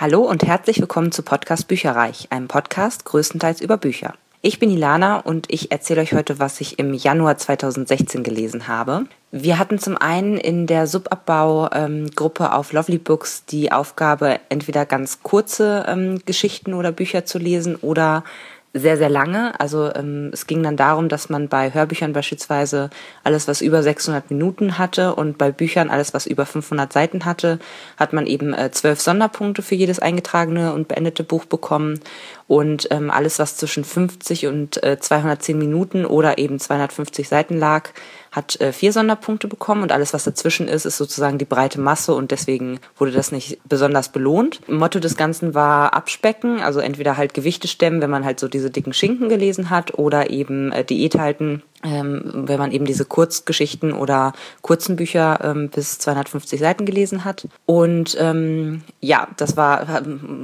Hallo und herzlich willkommen zu Podcast Bücherreich, einem Podcast größtenteils über Bücher. Ich bin Ilana und ich erzähle euch heute, was ich im Januar 2016 gelesen habe. Wir hatten zum einen in der Subabbau-Gruppe ähm, auf Lovely Books die Aufgabe, entweder ganz kurze ähm, Geschichten oder Bücher zu lesen oder sehr, sehr lange. Also ähm, es ging dann darum, dass man bei Hörbüchern beispielsweise alles, was über 600 Minuten hatte und bei Büchern alles, was über 500 Seiten hatte, hat man eben äh, zwölf Sonderpunkte für jedes eingetragene und beendete Buch bekommen. Und ähm, alles, was zwischen 50 und äh, 210 Minuten oder eben 250 Seiten lag, hat äh, vier Sonderpunkte bekommen und alles, was dazwischen ist, ist sozusagen die breite Masse und deswegen wurde das nicht besonders belohnt. Motto des Ganzen war Abspecken, also entweder halt Gewichte stemmen, wenn man halt so diese dicken Schinken gelesen hat oder eben äh, Diät halten, ähm, wenn man eben diese Kurzgeschichten oder kurzen Bücher ähm, bis 250 Seiten gelesen hat. Und ähm, ja, das war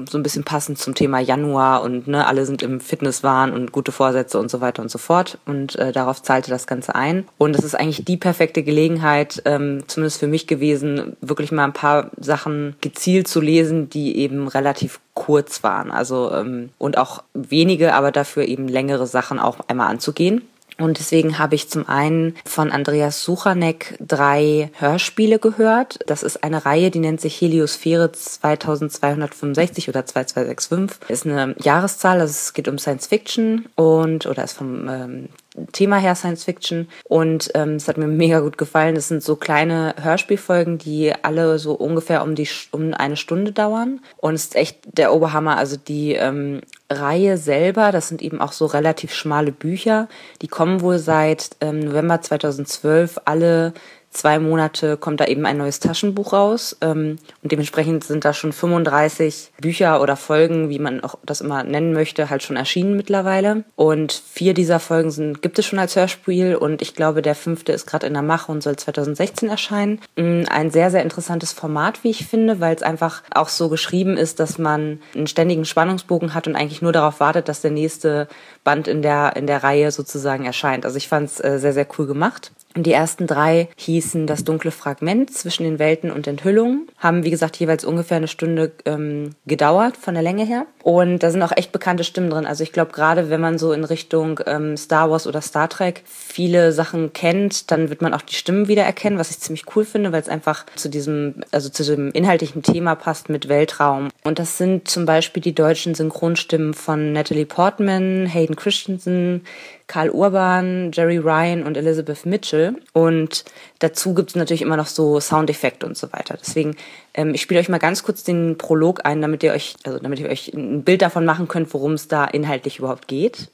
so ein bisschen passend zum Thema Januar und ne, alle sind im Fitnesswahn und gute Vorsätze und so weiter und so fort. Und äh, darauf zahlte das Ganze ein. Und es ist eigentlich die perfekte Gelegenheit, ähm, zumindest für mich gewesen, wirklich mal ein paar Sachen gezielt zu lesen, die eben relativ kurz waren. Also ähm, und auch wenige, aber dafür eben längere Sachen auch einmal anzugehen. Und deswegen habe ich zum einen von Andreas Suchanek drei Hörspiele gehört. Das ist eine Reihe, die nennt sich Heliosphäre 2265 oder 2265. Ist eine Jahreszahl, also es geht um Science Fiction und oder ist vom ähm, Thema her Science Fiction und ähm, es hat mir mega gut gefallen. Das sind so kleine Hörspielfolgen, die alle so ungefähr um die um eine Stunde dauern und es ist echt der Oberhammer. Also die ähm, Reihe selber, das sind eben auch so relativ schmale Bücher, die kommen wohl seit ähm, November 2012 alle zwei Monate kommt da eben ein neues Taschenbuch raus. Ähm, und dementsprechend sind da schon 35 Bücher oder Folgen, wie man auch das immer nennen möchte, halt schon erschienen mittlerweile. Und vier dieser Folgen sind, gibt es schon als Hörspiel und ich glaube, der fünfte ist gerade in der Mache und soll 2016 erscheinen. Mm, ein sehr, sehr interessantes Format, wie ich finde, weil es einfach auch so geschrieben ist, dass man einen ständigen Spannungsbogen hat und eigentlich nur darauf wartet, dass der nächste Band in der, in der Reihe sozusagen erscheint. Also ich fand es äh, sehr, sehr cool gemacht. Die ersten drei hießen Das dunkle Fragment zwischen den Welten und Enthüllungen. Haben, wie gesagt, jeweils ungefähr eine Stunde ähm, gedauert von der Länge her. Und da sind auch echt bekannte Stimmen drin. Also ich glaube, gerade wenn man so in Richtung ähm, Star Wars oder Star Trek viele Sachen kennt, dann wird man auch die Stimmen wiedererkennen, was ich ziemlich cool finde, weil es einfach zu diesem, also zu dem inhaltlichen Thema passt mit Weltraum. Und das sind zum Beispiel die deutschen Synchronstimmen von Natalie Portman, Hayden Christensen, Karl Urban, Jerry Ryan und Elizabeth Mitchell. Und dazu gibt es natürlich immer noch so Soundeffekte und so weiter. Deswegen, ähm, ich spiele euch mal ganz kurz den Prolog ein, damit ihr euch, also damit ihr euch ein Bild davon machen könnt, worum es da inhaltlich überhaupt geht.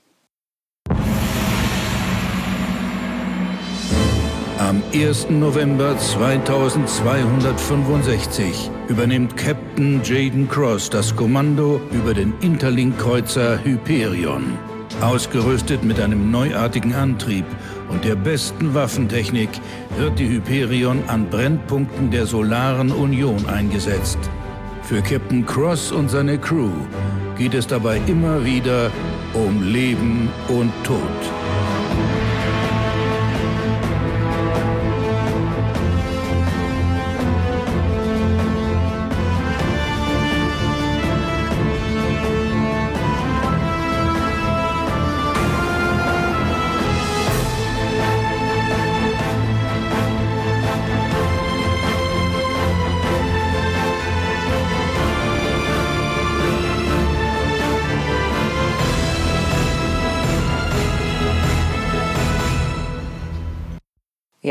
Am 1. November 2265 übernimmt Captain Jaden Cross das Kommando über den Interlink-Kreuzer Hyperion. Ausgerüstet mit einem neuartigen Antrieb und der besten Waffentechnik wird die Hyperion an Brennpunkten der Solaren Union eingesetzt. Für Captain Cross und seine Crew geht es dabei immer wieder um Leben und Tod.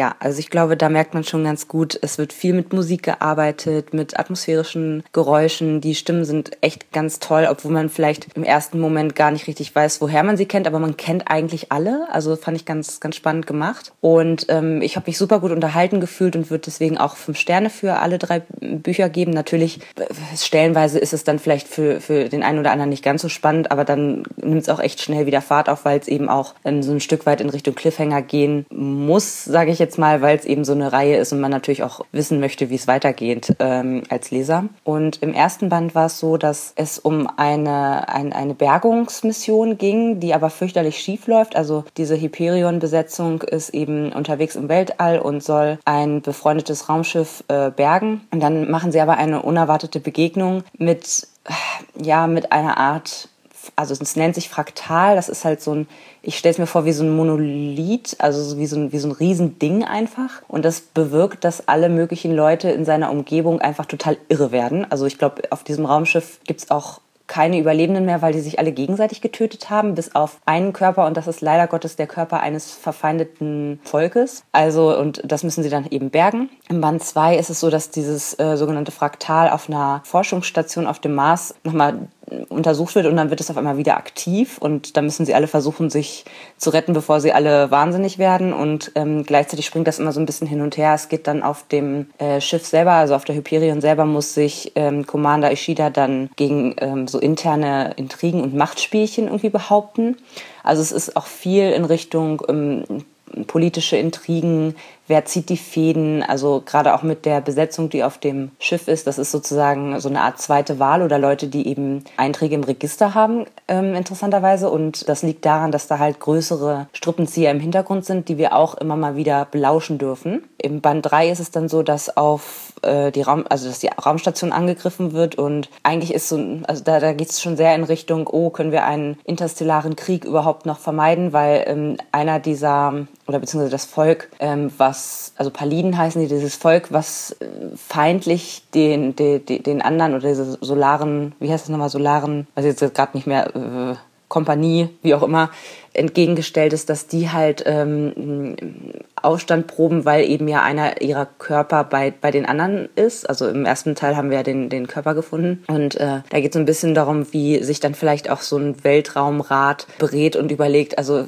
Ja, also ich glaube, da merkt man schon ganz gut, es wird viel mit Musik gearbeitet, mit atmosphärischen Geräuschen. Die Stimmen sind echt ganz toll, obwohl man vielleicht im ersten Moment gar nicht richtig weiß, woher man sie kennt, aber man kennt eigentlich alle. Also fand ich ganz, ganz spannend gemacht. Und ähm, ich habe mich super gut unterhalten gefühlt und würde deswegen auch fünf Sterne für alle drei Bücher geben. Natürlich, äh, stellenweise ist es dann vielleicht für, für den einen oder anderen nicht ganz so spannend, aber dann nimmt es auch echt schnell wieder Fahrt auf, weil es eben auch ähm, so ein Stück weit in Richtung Cliffhanger gehen muss, sage ich jetzt mal, weil es eben so eine Reihe ist und man natürlich auch wissen möchte, wie es weitergeht ähm, als Leser. Und im ersten Band war es so, dass es um eine, ein, eine Bergungsmission ging, die aber fürchterlich schief läuft. Also diese Hyperion-Besetzung ist eben unterwegs im Weltall und soll ein befreundetes Raumschiff äh, bergen. Und dann machen sie aber eine unerwartete Begegnung mit, ja, mit einer Art also es nennt sich Fraktal, das ist halt so ein, ich stelle es mir vor wie so ein Monolith, also wie so ein, wie so ein Riesending einfach. Und das bewirkt, dass alle möglichen Leute in seiner Umgebung einfach total irre werden. Also ich glaube, auf diesem Raumschiff gibt es auch keine Überlebenden mehr, weil die sich alle gegenseitig getötet haben, bis auf einen Körper und das ist leider Gottes der Körper eines verfeindeten Volkes. Also und das müssen sie dann eben bergen. Im Band 2 ist es so, dass dieses äh, sogenannte Fraktal auf einer Forschungsstation auf dem Mars nochmal untersucht wird und dann wird es auf einmal wieder aktiv und da müssen sie alle versuchen, sich zu retten, bevor sie alle wahnsinnig werden und ähm, gleichzeitig springt das immer so ein bisschen hin und her. Es geht dann auf dem äh, Schiff selber, also auf der Hyperion selber, muss sich ähm, Commander Ishida dann gegen ähm, so interne Intrigen und Machtspielchen irgendwie behaupten. Also es ist auch viel in Richtung ähm, politische Intrigen, wer zieht die Fäden, also gerade auch mit der Besetzung, die auf dem Schiff ist, das ist sozusagen so eine Art zweite Wahl oder Leute, die eben Einträge im Register haben, ähm, interessanterweise. Und das liegt daran, dass da halt größere Strippenzieher im Hintergrund sind, die wir auch immer mal wieder belauschen dürfen. Im Band 3 ist es dann so, dass auf äh, die Raum, also dass die Raumstation angegriffen wird und eigentlich ist so, also da, da geht es schon sehr in Richtung, oh, können wir einen interstellaren Krieg überhaupt noch vermeiden, weil ähm, einer dieser oder beziehungsweise das Volk, ähm, was, also Paliden heißen die, dieses Volk, was äh, feindlich den, den, den anderen oder diese solaren, wie heißt das nochmal, solaren, ich jetzt gerade nicht mehr, äh, Kompanie, wie auch immer, entgegengestellt ist, dass die halt ähm, Aufstand proben, weil eben ja einer ihrer Körper bei, bei den anderen ist. Also im ersten Teil haben wir ja den, den Körper gefunden. Und äh, da geht es so ein bisschen darum, wie sich dann vielleicht auch so ein Weltraumrat berät und überlegt, also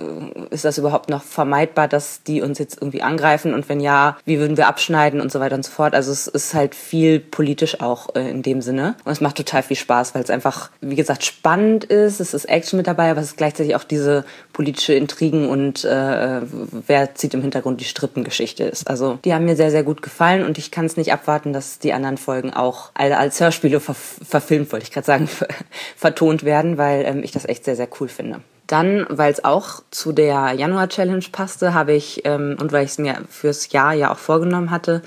ist das überhaupt noch vermeidbar, dass die uns jetzt irgendwie angreifen? Und wenn ja, wie würden wir abschneiden und so weiter und so fort. Also es ist halt viel politisch auch äh, in dem Sinne. Und es macht total viel Spaß, weil es einfach, wie gesagt, spannend ist. Es ist Action mit dabei, aber es ist gleichzeitig auch diese politische Intrigen und äh, wer zieht im Hintergrund die Strippengeschichte ist. Also die haben mir sehr, sehr gut gefallen und ich kann es nicht abwarten, dass die anderen Folgen auch alle als Hörspiele ver verfilmt, wollte ich gerade sagen, vertont werden, weil ähm, ich das echt sehr, sehr cool finde. Dann, weil es auch zu der Januar-Challenge passte, habe ich, ähm, und weil ich es mir fürs Jahr ja auch vorgenommen hatte,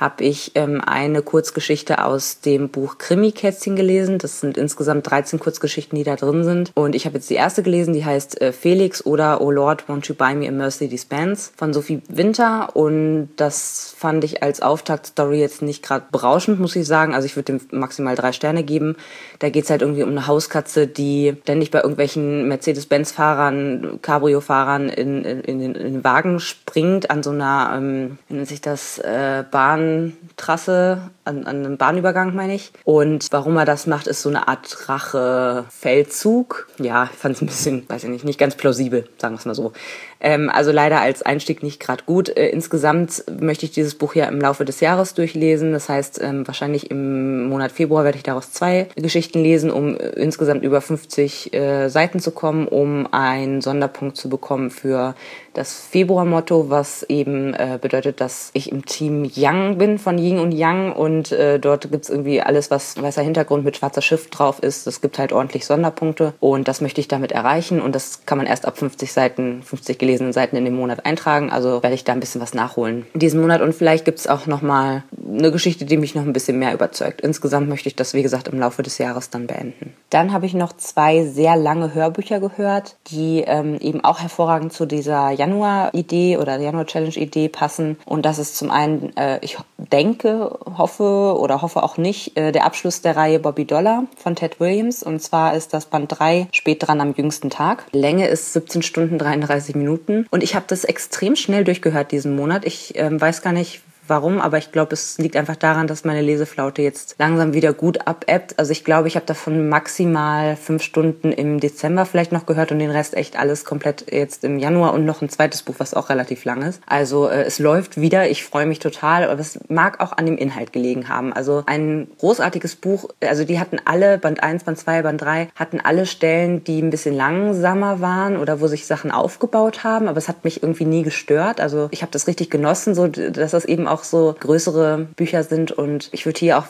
habe ich ähm, eine Kurzgeschichte aus dem Buch Krimi-Kätzchen gelesen. Das sind insgesamt 13 Kurzgeschichten, die da drin sind. Und ich habe jetzt die erste gelesen, die heißt äh, Felix oder Oh Lord, Won't You Buy Me a Mercedes Benz von Sophie Winter. Und das fand ich als Auftaktstory jetzt nicht gerade berauschend, muss ich sagen. Also ich würde dem maximal drei Sterne geben. Da geht es halt irgendwie um eine Hauskatze, die ständig bei irgendwelchen Mercedes-Benz-Fahrern, Cabrio-Fahrern in, in, in, den, Wagen springt, an so einer, ähm, nennt sich das, äh, Bahn Bahntrasse, an, an einem Bahnübergang meine ich. Und warum er das macht, ist so eine Art Rache-Feldzug. Ja, ich fand es ein bisschen, weiß ich nicht, nicht ganz plausibel, sagen wir es mal so. Ähm, also leider als Einstieg nicht gerade gut. Äh, insgesamt möchte ich dieses Buch ja im Laufe des Jahres durchlesen. Das heißt, ähm, wahrscheinlich im Monat Februar werde ich daraus zwei Geschichten lesen, um äh, insgesamt über 50 äh, Seiten zu kommen, um einen Sonderpunkt zu bekommen für das Februar-Motto, was eben äh, bedeutet, dass ich im Team Yang bin von Ying und Yang und äh, dort gibt's irgendwie alles, was weißer Hintergrund mit schwarzer Schrift drauf ist. Es gibt halt ordentlich Sonderpunkte und das möchte ich damit erreichen und das kann man erst ab 50 Seiten, 50 gelesenen Seiten in dem Monat eintragen. Also werde ich da ein bisschen was nachholen in diesem Monat und vielleicht gibt's auch nochmal eine Geschichte, die mich noch ein bisschen mehr überzeugt. Insgesamt möchte ich das, wie gesagt, im Laufe des Jahres dann beenden. Dann habe ich noch zwei sehr lange Hörbücher gehört, die ähm, eben auch hervorragend zu dieser Januar-Idee oder Januar-Challenge-Idee passen. Und das ist zum einen, äh, ich denke, hoffe oder hoffe auch nicht, äh, der Abschluss der Reihe Bobby Dollar von Ted Williams. Und zwar ist das Band 3 spät dran am jüngsten Tag. Länge ist 17 Stunden 33 Minuten. Und ich habe das extrem schnell durchgehört diesen Monat. Ich ähm, weiß gar nicht, warum, aber ich glaube, es liegt einfach daran, dass meine Leseflaute jetzt langsam wieder gut abebbt. Also ich glaube, ich habe davon maximal fünf Stunden im Dezember vielleicht noch gehört und den Rest echt alles komplett jetzt im Januar und noch ein zweites Buch, was auch relativ lang ist. Also äh, es läuft wieder, ich freue mich total, aber es mag auch an dem Inhalt gelegen haben. Also ein großartiges Buch, also die hatten alle, Band 1, Band 2, Band 3, hatten alle Stellen, die ein bisschen langsamer waren oder wo sich Sachen aufgebaut haben, aber es hat mich irgendwie nie gestört. Also ich habe das richtig genossen, so dass das eben auch so größere Bücher sind und ich würde hier auch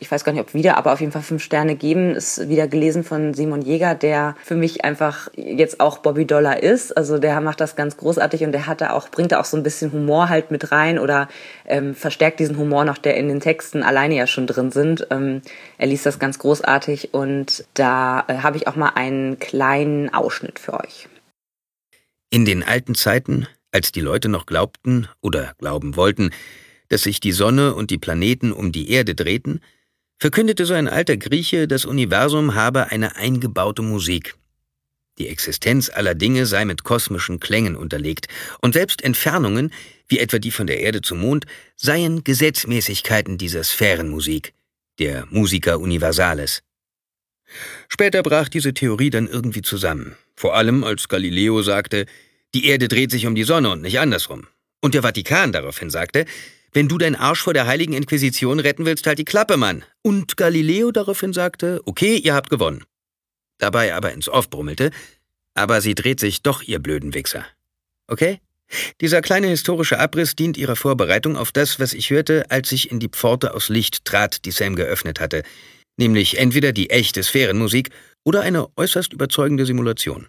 ich weiß gar nicht, ob wieder, aber auf jeden Fall fünf Sterne geben. Ist wieder gelesen von Simon Jäger, der für mich einfach jetzt auch Bobby Dollar ist. Also der macht das ganz großartig und der hat da auch, bringt da auch so ein bisschen Humor halt mit rein oder ähm, verstärkt diesen Humor noch, der in den Texten alleine ja schon drin sind. Ähm, er liest das ganz großartig und da äh, habe ich auch mal einen kleinen Ausschnitt für euch. In den alten Zeiten, als die Leute noch glaubten oder glauben wollten, dass sich die Sonne und die Planeten um die Erde drehten, verkündete so ein alter Grieche, das Universum habe eine eingebaute Musik. Die Existenz aller Dinge sei mit kosmischen Klängen unterlegt, und selbst Entfernungen, wie etwa die von der Erde zum Mond, seien Gesetzmäßigkeiten dieser Sphärenmusik, der Musica Universalis. Später brach diese Theorie dann irgendwie zusammen, vor allem als Galileo sagte, die Erde dreht sich um die Sonne und nicht andersrum. Und der Vatikan daraufhin sagte, wenn du deinen Arsch vor der Heiligen Inquisition retten willst, halt die Klappe, Mann. Und Galileo daraufhin sagte, okay, ihr habt gewonnen. Dabei aber ins Off brummelte, aber sie dreht sich doch, ihr blöden Wichser. Okay? Dieser kleine historische Abriss dient ihrer Vorbereitung auf das, was ich hörte, als ich in die Pforte aus Licht trat, die Sam geöffnet hatte, nämlich entweder die echte Sphärenmusik oder eine äußerst überzeugende Simulation.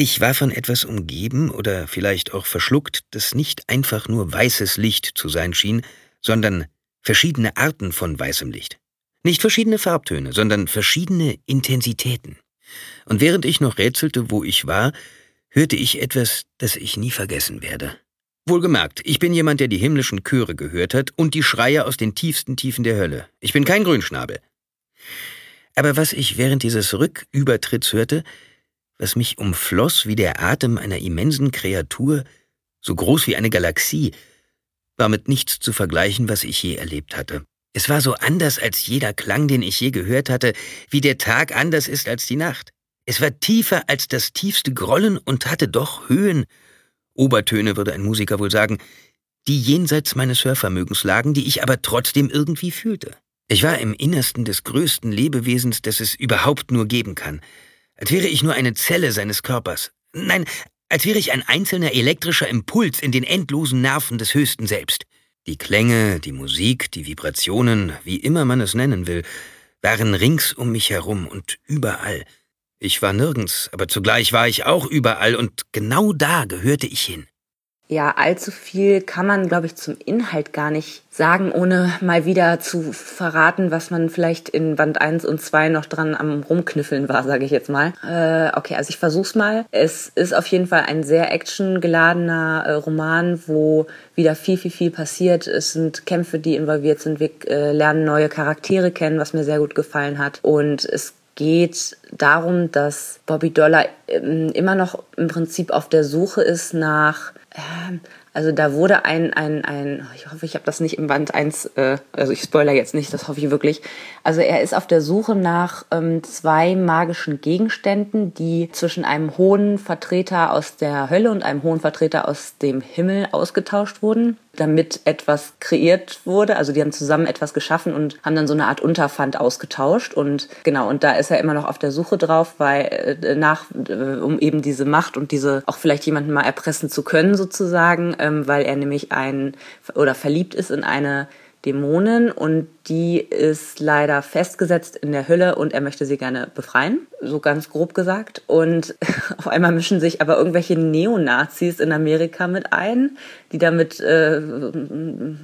Ich war von etwas umgeben oder vielleicht auch verschluckt, das nicht einfach nur weißes Licht zu sein schien, sondern verschiedene Arten von weißem Licht. Nicht verschiedene Farbtöne, sondern verschiedene Intensitäten. Und während ich noch rätselte, wo ich war, hörte ich etwas, das ich nie vergessen werde. Wohlgemerkt, ich bin jemand, der die himmlischen Chöre gehört hat und die Schreie aus den tiefsten Tiefen der Hölle. Ich bin kein Grünschnabel. Aber was ich während dieses Rückübertritts hörte, was mich umfloss wie der Atem einer immensen Kreatur, so groß wie eine Galaxie, war mit nichts zu vergleichen, was ich je erlebt hatte. Es war so anders als jeder Klang, den ich je gehört hatte, wie der Tag anders ist als die Nacht. Es war tiefer als das tiefste Grollen und hatte doch Höhen, Obertöne würde ein Musiker wohl sagen, die jenseits meines Hörvermögens lagen, die ich aber trotzdem irgendwie fühlte. Ich war im Innersten des größten Lebewesens, das es überhaupt nur geben kann, als wäre ich nur eine Zelle seines Körpers. Nein, als wäre ich ein einzelner elektrischer Impuls in den endlosen Nerven des Höchsten Selbst. Die Klänge, die Musik, die Vibrationen, wie immer man es nennen will, waren rings um mich herum und überall. Ich war nirgends, aber zugleich war ich auch überall und genau da gehörte ich hin. Ja, allzu viel kann man, glaube ich, zum Inhalt gar nicht sagen, ohne mal wieder zu verraten, was man vielleicht in Band 1 und 2 noch dran am Rumknüffeln war, sage ich jetzt mal. Äh, okay, also ich versuch's mal. Es ist auf jeden Fall ein sehr actiongeladener äh, Roman, wo wieder viel, viel, viel passiert. Es sind Kämpfe, die involviert sind. Wir äh, lernen neue Charaktere kennen, was mir sehr gut gefallen hat. Und es geht darum, dass Bobby Dollar ähm, immer noch im Prinzip auf der Suche ist nach also da wurde ein, ein, ein ich hoffe, ich habe das nicht im Band 1, äh, also ich spoiler jetzt nicht, das hoffe ich wirklich. Also er ist auf der Suche nach ähm, zwei magischen Gegenständen, die zwischen einem hohen Vertreter aus der Hölle und einem hohen Vertreter aus dem Himmel ausgetauscht wurden damit etwas kreiert wurde. Also die haben zusammen etwas geschaffen und haben dann so eine Art Unterpfand ausgetauscht. Und genau, und da ist er immer noch auf der Suche drauf, weil äh, nach, äh, um eben diese Macht und diese auch vielleicht jemanden mal erpressen zu können, sozusagen, ähm, weil er nämlich ein oder verliebt ist in eine Dämonen und die ist leider festgesetzt in der Hölle und er möchte sie gerne befreien, so ganz grob gesagt. Und auf einmal mischen sich aber irgendwelche Neonazis in Amerika mit ein, die damit äh,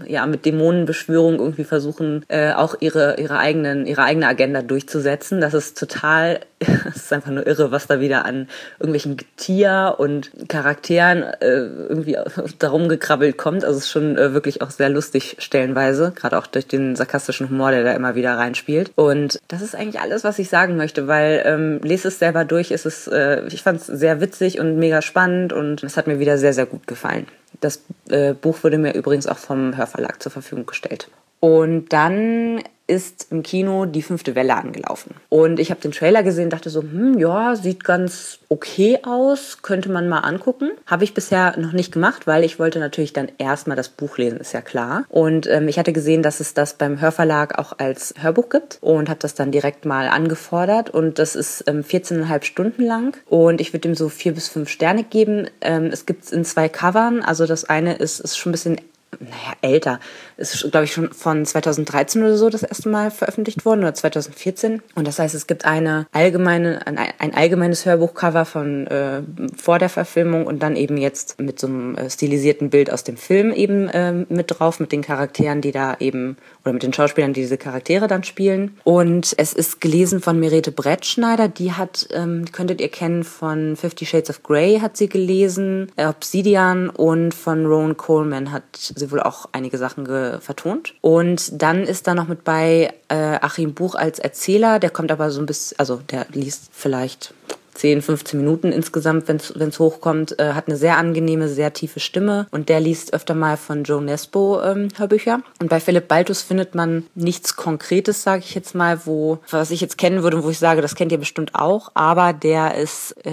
ja mit Dämonenbeschwörung irgendwie versuchen, äh, auch ihre ihre eigenen ihre eigene Agenda durchzusetzen. Das ist total es ist einfach nur irre, was da wieder an irgendwelchen Tier und Charakteren äh, irgendwie darum gekrabbelt kommt. Also es ist schon äh, wirklich auch sehr lustig stellenweise, gerade auch durch den sarkastischen Humor, der da immer wieder reinspielt. Und das ist eigentlich alles, was ich sagen möchte, weil ähm, lese es selber durch, ist es, äh, ich fand es sehr witzig und mega spannend und es hat mir wieder sehr, sehr gut gefallen. Das äh, Buch wurde mir übrigens auch vom Hörverlag zur Verfügung gestellt. Und dann ist im Kino die fünfte Welle angelaufen. Und ich habe den Trailer gesehen, dachte so, hm, ja, sieht ganz okay aus, könnte man mal angucken. Habe ich bisher noch nicht gemacht, weil ich wollte natürlich dann erstmal das Buch lesen, ist ja klar. Und ähm, ich hatte gesehen, dass es das beim Hörverlag auch als Hörbuch gibt und habe das dann direkt mal angefordert. Und das ist ähm, 14,5 Stunden lang und ich würde ihm so vier bis fünf Sterne geben. Ähm, es gibt es in zwei Covern, also das eine ist, ist schon ein bisschen naja, älter. Ist, glaube ich, schon von 2013 oder so das erste Mal veröffentlicht worden oder 2014. Und das heißt, es gibt eine allgemeine, ein, ein allgemeines Hörbuchcover von äh, vor der Verfilmung und dann eben jetzt mit so einem äh, stilisierten Bild aus dem Film eben äh, mit drauf, mit den Charakteren, die da eben, oder mit den Schauspielern, die diese Charaktere dann spielen. Und es ist gelesen von Merete Brettschneider, die hat, ähm, könntet ihr kennen von Fifty Shades of Grey hat sie gelesen, Obsidian und von Rowan Coleman hat sie wohl auch einige Sachen vertont. Und dann ist da noch mit bei äh, Achim Buch als Erzähler, der kommt aber so ein bisschen, also der liest vielleicht 10, 15 Minuten insgesamt, wenn es hochkommt, äh, hat eine sehr angenehme, sehr tiefe Stimme. Und der liest öfter mal von Joe Nesbo ähm, Hörbücher. Und bei Philipp Baltus findet man nichts Konkretes, sage ich jetzt mal, wo was ich jetzt kennen würde und wo ich sage, das kennt ihr bestimmt auch, aber der ist, äh,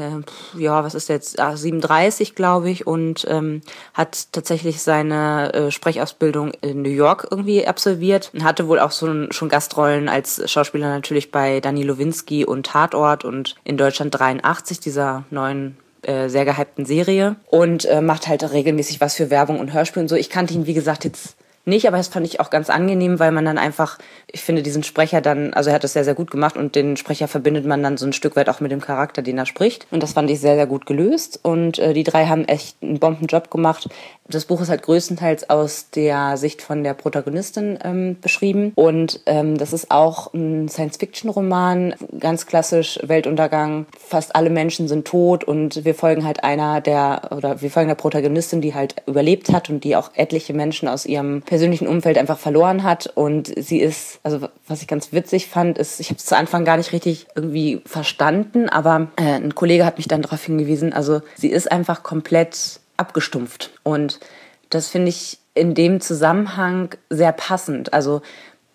ja, was ist der jetzt, ah, 37, glaube ich, und ähm, hat tatsächlich seine äh, Sprechausbildung in New York irgendwie absolviert. Und hatte wohl auch so ein, schon Gastrollen als Schauspieler natürlich bei Dani Lowinski und Tatort und in Deutschland drei 83, dieser neuen äh, sehr gehypten Serie und äh, macht halt regelmäßig was für Werbung und Hörspiel und so. Ich kannte ihn, wie gesagt, jetzt nicht, aber das fand ich auch ganz angenehm, weil man dann einfach, ich finde diesen Sprecher dann, also er hat das sehr, sehr gut gemacht und den Sprecher verbindet man dann so ein Stück weit auch mit dem Charakter, den er spricht. Und das fand ich sehr, sehr gut gelöst und äh, die drei haben echt einen Bombenjob gemacht. Das Buch ist halt größtenteils aus der Sicht von der Protagonistin ähm, beschrieben und ähm, das ist auch ein Science-Fiction-Roman, ganz klassisch Weltuntergang, fast alle Menschen sind tot und wir folgen halt einer der, oder wir folgen der Protagonistin, die halt überlebt hat und die auch etliche Menschen aus ihrem persönlichen Umfeld einfach verloren hat. Und sie ist, also was ich ganz witzig fand, ist, ich habe es zu Anfang gar nicht richtig irgendwie verstanden, aber äh, ein Kollege hat mich dann darauf hingewiesen, also sie ist einfach komplett abgestumpft. Und das finde ich in dem Zusammenhang sehr passend. Also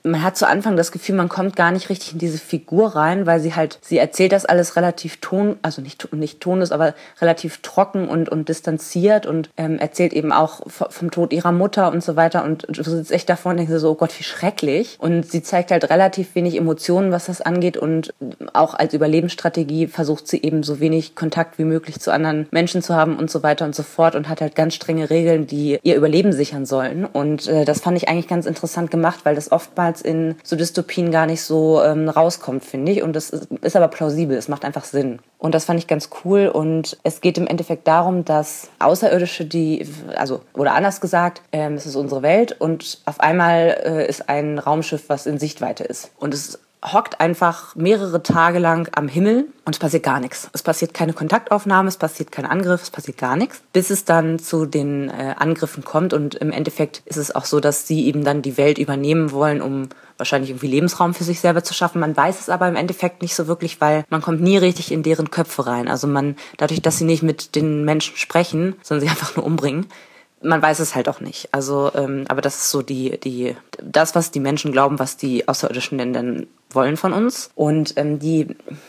man hat zu Anfang das Gefühl, man kommt gar nicht richtig in diese Figur rein, weil sie halt, sie erzählt das alles relativ ton, also nicht, nicht tonlos, aber relativ trocken und, und distanziert und ähm, erzählt eben auch vom Tod ihrer Mutter und so weiter und du sitzt echt davor und denkst so, oh Gott, wie schrecklich. Und sie zeigt halt relativ wenig Emotionen, was das angeht und auch als Überlebensstrategie versucht sie eben so wenig Kontakt wie möglich zu anderen Menschen zu haben und so weiter und so fort und hat halt ganz strenge Regeln, die ihr Überleben sichern sollen. Und äh, das fand ich eigentlich ganz interessant gemacht, weil das oftmals oftmals in so Dystopien gar nicht so ähm, rauskommt, finde ich. Und das ist, ist aber plausibel, es macht einfach Sinn. Und das fand ich ganz cool. Und es geht im Endeffekt darum, dass Außerirdische, die, also, oder anders gesagt, ähm, es ist unsere Welt und auf einmal äh, ist ein Raumschiff, was in Sichtweite ist. Und es hockt einfach mehrere Tage lang am Himmel und es passiert gar nichts. Es passiert keine Kontaktaufnahme, es passiert kein Angriff, es passiert gar nichts, bis es dann zu den äh, Angriffen kommt. Und im Endeffekt ist es auch so, dass sie eben dann die Welt übernehmen wollen, um wahrscheinlich irgendwie Lebensraum für sich selber zu schaffen. Man weiß es aber im Endeffekt nicht so wirklich, weil man kommt nie richtig in deren Köpfe rein. Also man, dadurch, dass sie nicht mit den Menschen sprechen, sondern sie einfach nur umbringen, man weiß es halt auch nicht. Also, ähm, aber das ist so die, die, das, was die Menschen glauben, was die Außerirdischen denn dann wollen von uns. Und ähm, die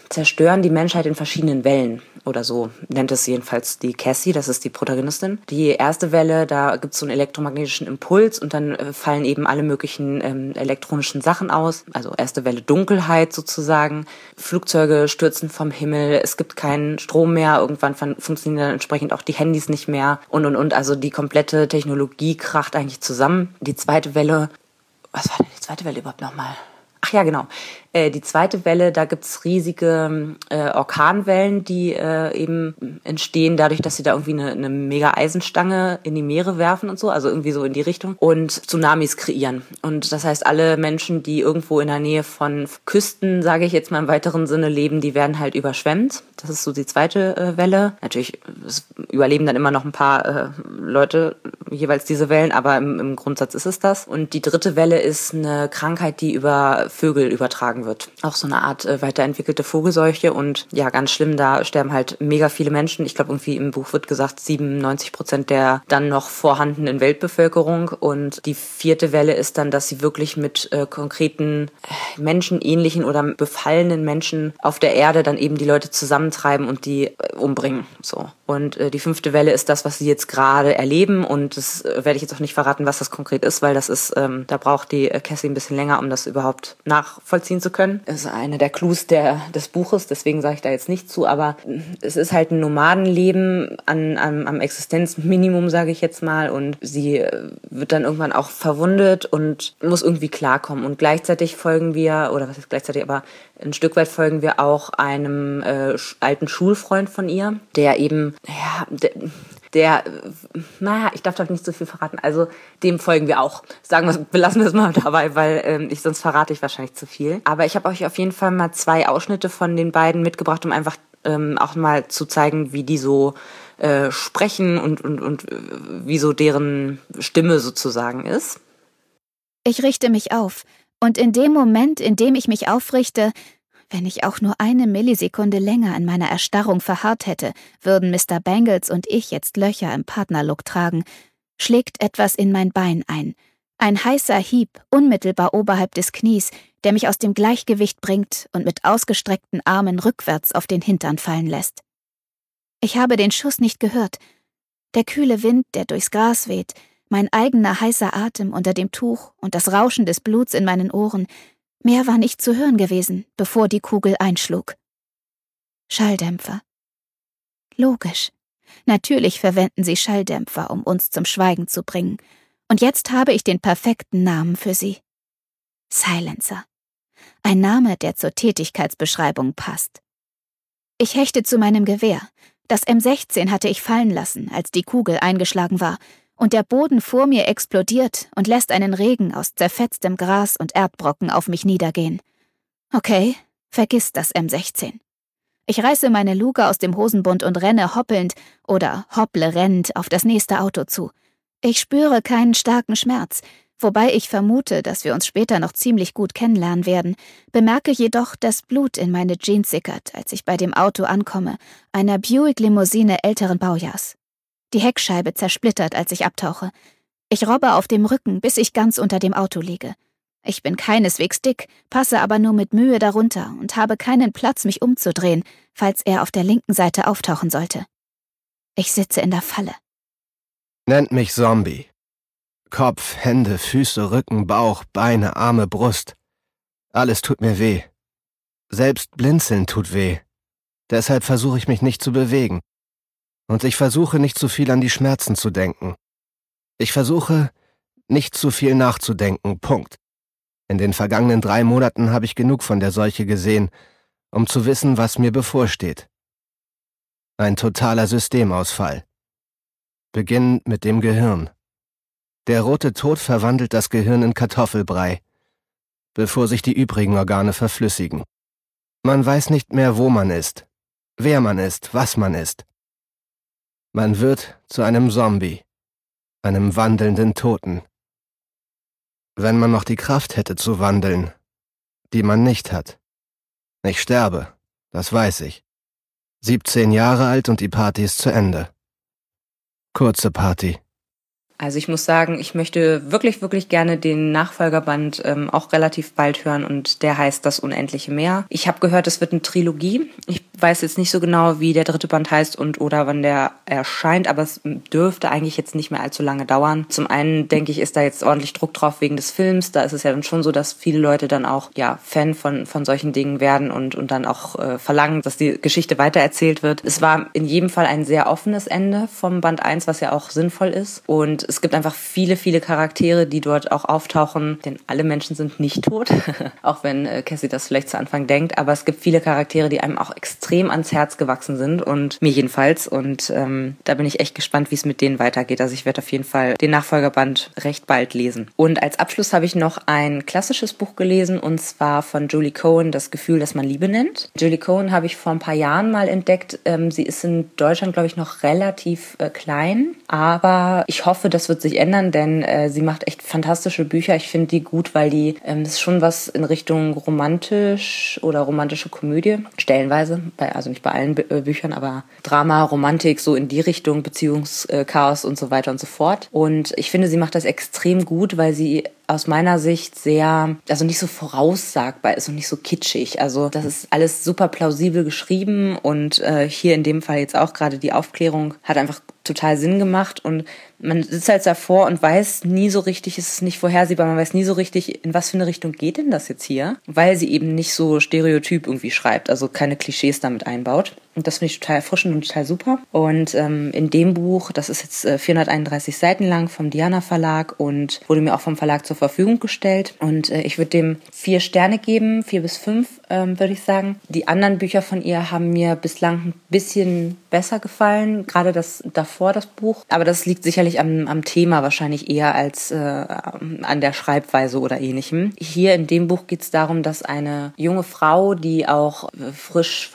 zerstören die Menschheit in verschiedenen Wellen oder so nennt es jedenfalls die Cassie, das ist die Protagonistin. Die erste Welle, da gibt es so einen elektromagnetischen Impuls und dann äh, fallen eben alle möglichen ähm, elektronischen Sachen aus. Also erste Welle Dunkelheit sozusagen. Flugzeuge stürzen vom Himmel, es gibt keinen Strom mehr, irgendwann funktionieren dann entsprechend auch die Handys nicht mehr und und und. Also die komplette Technologie kracht eigentlich zusammen. Die zweite Welle, was war denn die zweite Welle überhaupt nochmal? Ach ja, genau. Äh, die zweite Welle, da gibt's riesige äh, Orkanwellen, die äh, eben entstehen dadurch, dass sie da irgendwie eine, eine mega Eisenstange in die Meere werfen und so, also irgendwie so in die Richtung und Tsunamis kreieren. Und das heißt, alle Menschen, die irgendwo in der Nähe von Küsten, sage ich jetzt mal im weiteren Sinne, leben, die werden halt überschwemmt. Das ist so die zweite äh, Welle. Natürlich überleben dann immer noch ein paar äh, Leute jeweils diese Wellen, aber im, im Grundsatz ist es das. Und die dritte Welle ist eine Krankheit, die über Vögel übertragen wird. Auch so eine Art äh, weiterentwickelte Vogelseuche und ja, ganz schlimm, da sterben halt mega viele Menschen. Ich glaube, irgendwie im Buch wird gesagt, 97 Prozent der dann noch vorhandenen Weltbevölkerung. Und die vierte Welle ist dann, dass sie wirklich mit äh, konkreten äh, menschenähnlichen oder befallenen Menschen auf der Erde dann eben die Leute zusammentreiben und die äh, umbringen. So. Und äh, die fünfte Welle ist das, was sie jetzt gerade erleben. Und das äh, werde ich jetzt auch nicht verraten, was das konkret ist, weil das ist, ähm, da braucht die Cassie ein bisschen länger, um das überhaupt nachvollziehen zu können. Das ist eine der Clues der, des Buches, deswegen sage ich da jetzt nicht zu, aber es ist halt ein Nomadenleben an, am, am Existenzminimum, sage ich jetzt mal. Und sie äh, wird dann irgendwann auch verwundet und muss irgendwie klarkommen. Und gleichzeitig folgen wir, oder was ist gleichzeitig, aber ein Stück weit folgen wir auch einem äh, alten Schulfreund von ihr, der eben ja, der, der, naja, ich darf doch nicht so viel verraten. Also dem folgen wir auch. Sagen wir, belassen wir es mal dabei, weil ähm, ich sonst verrate ich wahrscheinlich zu viel. Aber ich habe euch auf jeden Fall mal zwei Ausschnitte von den beiden mitgebracht, um einfach ähm, auch mal zu zeigen, wie die so äh, sprechen und, und, und äh, wie so deren Stimme sozusagen ist. Ich richte mich auf. Und in dem Moment, in dem ich mich aufrichte, wenn ich auch nur eine Millisekunde länger in meiner Erstarrung verharrt hätte, würden Mr. Bangles und ich jetzt Löcher im Partnerlook tragen, schlägt etwas in mein Bein ein. Ein heißer Hieb, unmittelbar oberhalb des Knies, der mich aus dem Gleichgewicht bringt und mit ausgestreckten Armen rückwärts auf den Hintern fallen lässt. Ich habe den Schuss nicht gehört. Der kühle Wind, der durchs Gras weht, mein eigener heißer Atem unter dem Tuch und das Rauschen des Bluts in meinen Ohren, Mehr war nicht zu hören gewesen, bevor die Kugel einschlug. Schalldämpfer. Logisch. Natürlich verwenden sie Schalldämpfer, um uns zum Schweigen zu bringen. Und jetzt habe ich den perfekten Namen für sie. Silencer. Ein Name, der zur Tätigkeitsbeschreibung passt. Ich hechte zu meinem Gewehr. Das M16 hatte ich fallen lassen, als die Kugel eingeschlagen war, und der Boden vor mir explodiert und lässt einen Regen aus zerfetztem Gras und Erdbrocken auf mich niedergehen. Okay, vergiss das M16. Ich reiße meine Luge aus dem Hosenbund und renne hoppelnd oder hopple rennend auf das nächste Auto zu. Ich spüre keinen starken Schmerz, wobei ich vermute, dass wir uns später noch ziemlich gut kennenlernen werden, bemerke jedoch, dass Blut in meine Jeans sickert, als ich bei dem Auto ankomme, einer Buick-Limousine älteren Baujahrs. Die Heckscheibe zersplittert, als ich abtauche. Ich robbe auf dem Rücken, bis ich ganz unter dem Auto liege. Ich bin keineswegs dick, passe aber nur mit Mühe darunter und habe keinen Platz, mich umzudrehen, falls er auf der linken Seite auftauchen sollte. Ich sitze in der Falle. Nennt mich Zombie. Kopf, Hände, Füße, Rücken, Bauch, Beine, Arme, Brust. Alles tut mir weh. Selbst blinzeln tut weh. Deshalb versuche ich mich nicht zu bewegen, und ich versuche nicht zu viel an die Schmerzen zu denken. Ich versuche nicht zu viel nachzudenken. Punkt. In den vergangenen drei Monaten habe ich genug von der Seuche gesehen, um zu wissen, was mir bevorsteht. Ein totaler Systemausfall. Beginnend mit dem Gehirn. Der rote Tod verwandelt das Gehirn in Kartoffelbrei, bevor sich die übrigen Organe verflüssigen. Man weiß nicht mehr, wo man ist, wer man ist, was man ist. Man wird zu einem Zombie, einem wandelnden Toten. Wenn man noch die Kraft hätte zu wandeln, die man nicht hat. Ich sterbe, das weiß ich. 17 Jahre alt und die Party ist zu Ende. Kurze Party. Also ich muss sagen, ich möchte wirklich, wirklich gerne den Nachfolgerband ähm, auch relativ bald hören und der heißt Das Unendliche Meer. Ich habe gehört, es wird eine Trilogie. Ich weiß jetzt nicht so genau, wie der dritte Band heißt und oder wann der erscheint, aber es dürfte eigentlich jetzt nicht mehr allzu lange dauern. Zum einen denke ich, ist da jetzt ordentlich Druck drauf wegen des Films. Da ist es ja dann schon so, dass viele Leute dann auch ja Fan von von solchen Dingen werden und und dann auch äh, verlangen, dass die Geschichte weitererzählt wird. Es war in jedem Fall ein sehr offenes Ende vom Band 1, was ja auch sinnvoll ist und es gibt einfach viele, viele Charaktere, die dort auch auftauchen, denn alle Menschen sind nicht tot, auch wenn äh, Cassie das vielleicht zu Anfang denkt, aber es gibt viele Charaktere, die einem auch extrem ans Herz gewachsen sind und mir jedenfalls und ähm, da bin ich echt gespannt, wie es mit denen weitergeht. Also ich werde auf jeden Fall den Nachfolgerband recht bald lesen. Und als Abschluss habe ich noch ein klassisches Buch gelesen und zwar von Julie Cohen, Das Gefühl, das man Liebe nennt. Julie Cohen habe ich vor ein paar Jahren mal entdeckt. Ähm, sie ist in Deutschland, glaube ich, noch relativ äh, klein, aber ich hoffe, das wird sich ändern, denn äh, sie macht echt fantastische Bücher. Ich finde die gut, weil die ähm, ist schon was in Richtung romantisch oder romantische Komödie, stellenweise, bei, also nicht bei allen Bü äh, Büchern, aber Drama, Romantik, so in die Richtung, Beziehungschaos und so weiter und so fort. Und ich finde, sie macht das extrem gut, weil sie aus meiner Sicht sehr, also nicht so voraussagbar ist und nicht so kitschig. Also das ist alles super plausibel geschrieben und äh, hier in dem Fall jetzt auch gerade die Aufklärung hat einfach total Sinn gemacht und man sitzt halt davor und weiß nie so richtig, es ist nicht vorhersehbar, man weiß nie so richtig, in was für eine Richtung geht denn das jetzt hier, weil sie eben nicht so stereotyp irgendwie schreibt, also keine Klischees damit einbaut. Und das finde ich total erfrischend und total super. Und ähm, in dem Buch, das ist jetzt äh, 431 Seiten lang vom Diana Verlag und wurde mir auch vom Verlag zur Verfügung gestellt. Und äh, ich würde dem vier Sterne geben, vier bis fünf, ähm, würde ich sagen. Die anderen Bücher von ihr haben mir bislang ein bisschen besser gefallen, gerade das davor das Buch. Aber das liegt sicherlich am, am Thema wahrscheinlich eher als äh, an der Schreibweise oder ähnlichem. Hier in dem Buch geht es darum, dass eine junge Frau, die auch frisch,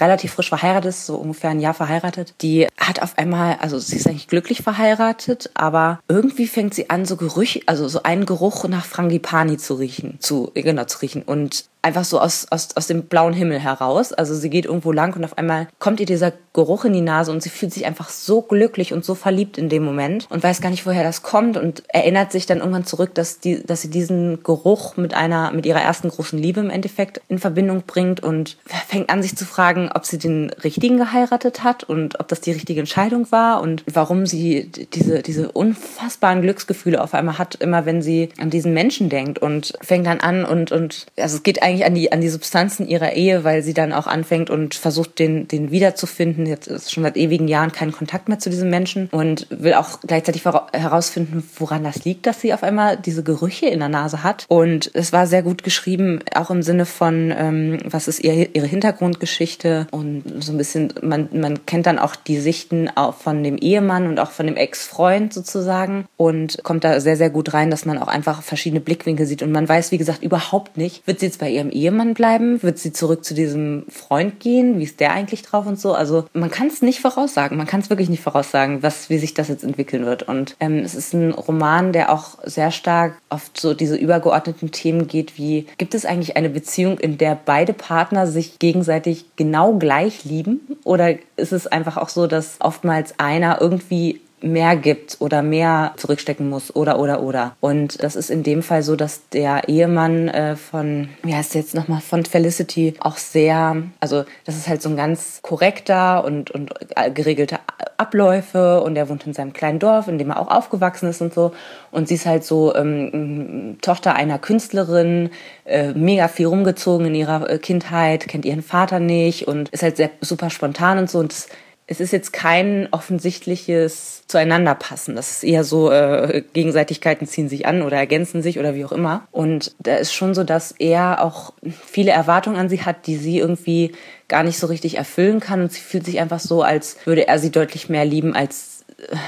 relativ frisch verheiratet verheiratet ist, so ungefähr ein Jahr verheiratet, die hat auf einmal, also sie ist eigentlich glücklich verheiratet, aber irgendwie fängt sie an, so Gerüche, also so einen Geruch nach Frangipani zu riechen, zu, genau, zu riechen. Und einfach so aus, aus, aus dem blauen Himmel heraus. Also sie geht irgendwo lang und auf einmal kommt ihr dieser Geruch in die Nase und sie fühlt sich einfach so glücklich und so verliebt in dem Moment und weiß gar nicht, woher das kommt und erinnert sich dann irgendwann zurück, dass, die, dass sie diesen Geruch mit einer, mit ihrer ersten großen Liebe im Endeffekt in Verbindung bringt und fängt an, sich zu fragen, ob sie den richtigen geheiratet hat und ob das die richtige Entscheidung war und warum sie diese, diese unfassbaren Glücksgefühle auf einmal hat, immer wenn sie an diesen Menschen denkt und fängt dann an und, und also es geht eigentlich eigentlich an die, an die Substanzen ihrer Ehe, weil sie dann auch anfängt und versucht, den, den wiederzufinden. Jetzt ist schon seit ewigen Jahren keinen Kontakt mehr zu diesem Menschen und will auch gleichzeitig herausfinden, woran das liegt, dass sie auf einmal diese Gerüche in der Nase hat. Und es war sehr gut geschrieben, auch im Sinne von, ähm, was ist ihr, ihre Hintergrundgeschichte und so ein bisschen, man, man kennt dann auch die Sichten auch von dem Ehemann und auch von dem Ex-Freund sozusagen und kommt da sehr, sehr gut rein, dass man auch einfach verschiedene Blickwinkel sieht und man weiß, wie gesagt, überhaupt nicht, wird sie jetzt bei ihrem ihrem Ehemann bleiben? Wird sie zurück zu diesem Freund gehen? Wie ist der eigentlich drauf und so? Also man kann es nicht voraussagen. Man kann es wirklich nicht voraussagen, was, wie sich das jetzt entwickeln wird. Und ähm, es ist ein Roman, der auch sehr stark auf so diese übergeordneten Themen geht, wie gibt es eigentlich eine Beziehung, in der beide Partner sich gegenseitig genau gleich lieben? Oder ist es einfach auch so, dass oftmals einer irgendwie mehr gibt oder mehr zurückstecken muss oder oder oder. Und das ist in dem Fall so, dass der Ehemann äh, von, wie heißt jetzt nochmal, von Felicity auch sehr, also das ist halt so ein ganz korrekter und, und geregelter Abläufe und er wohnt in seinem kleinen Dorf, in dem er auch aufgewachsen ist und so. Und sie ist halt so ähm, Tochter einer Künstlerin, äh, mega viel rumgezogen in ihrer äh, Kindheit, kennt ihren Vater nicht und ist halt sehr super spontan und so. Und das es ist jetzt kein offensichtliches Zueinanderpassen. Das ist eher so, äh, Gegenseitigkeiten ziehen sich an oder ergänzen sich oder wie auch immer. Und da ist schon so, dass er auch viele Erwartungen an sie hat, die sie irgendwie gar nicht so richtig erfüllen kann. Und sie fühlt sich einfach so, als würde er sie deutlich mehr lieben als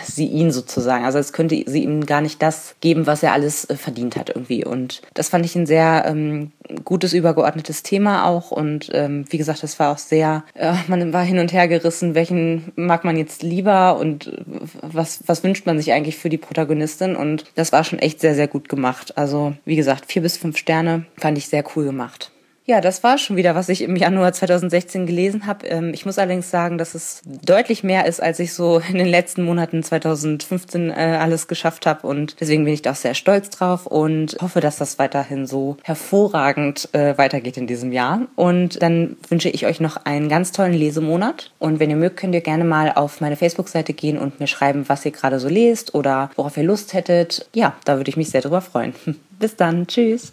sie ihn sozusagen. Also es könnte sie ihm gar nicht das geben, was er alles äh, verdient hat irgendwie. Und das fand ich ein sehr ähm, gutes, übergeordnetes Thema auch. Und ähm, wie gesagt, das war auch sehr, äh, man war hin und her gerissen, welchen mag man jetzt lieber und was, was wünscht man sich eigentlich für die Protagonistin. Und das war schon echt sehr, sehr gut gemacht. Also wie gesagt, vier bis fünf Sterne fand ich sehr cool gemacht. Ja, das war schon wieder, was ich im Januar 2016 gelesen habe. Ähm, ich muss allerdings sagen, dass es deutlich mehr ist, als ich so in den letzten Monaten 2015 äh, alles geschafft habe. Und deswegen bin ich da auch sehr stolz drauf und hoffe, dass das weiterhin so hervorragend äh, weitergeht in diesem Jahr. Und dann wünsche ich euch noch einen ganz tollen Lesemonat. Und wenn ihr mögt, könnt ihr gerne mal auf meine Facebook-Seite gehen und mir schreiben, was ihr gerade so lest oder worauf ihr Lust hättet. Ja, da würde ich mich sehr drüber freuen. Bis dann. Tschüss.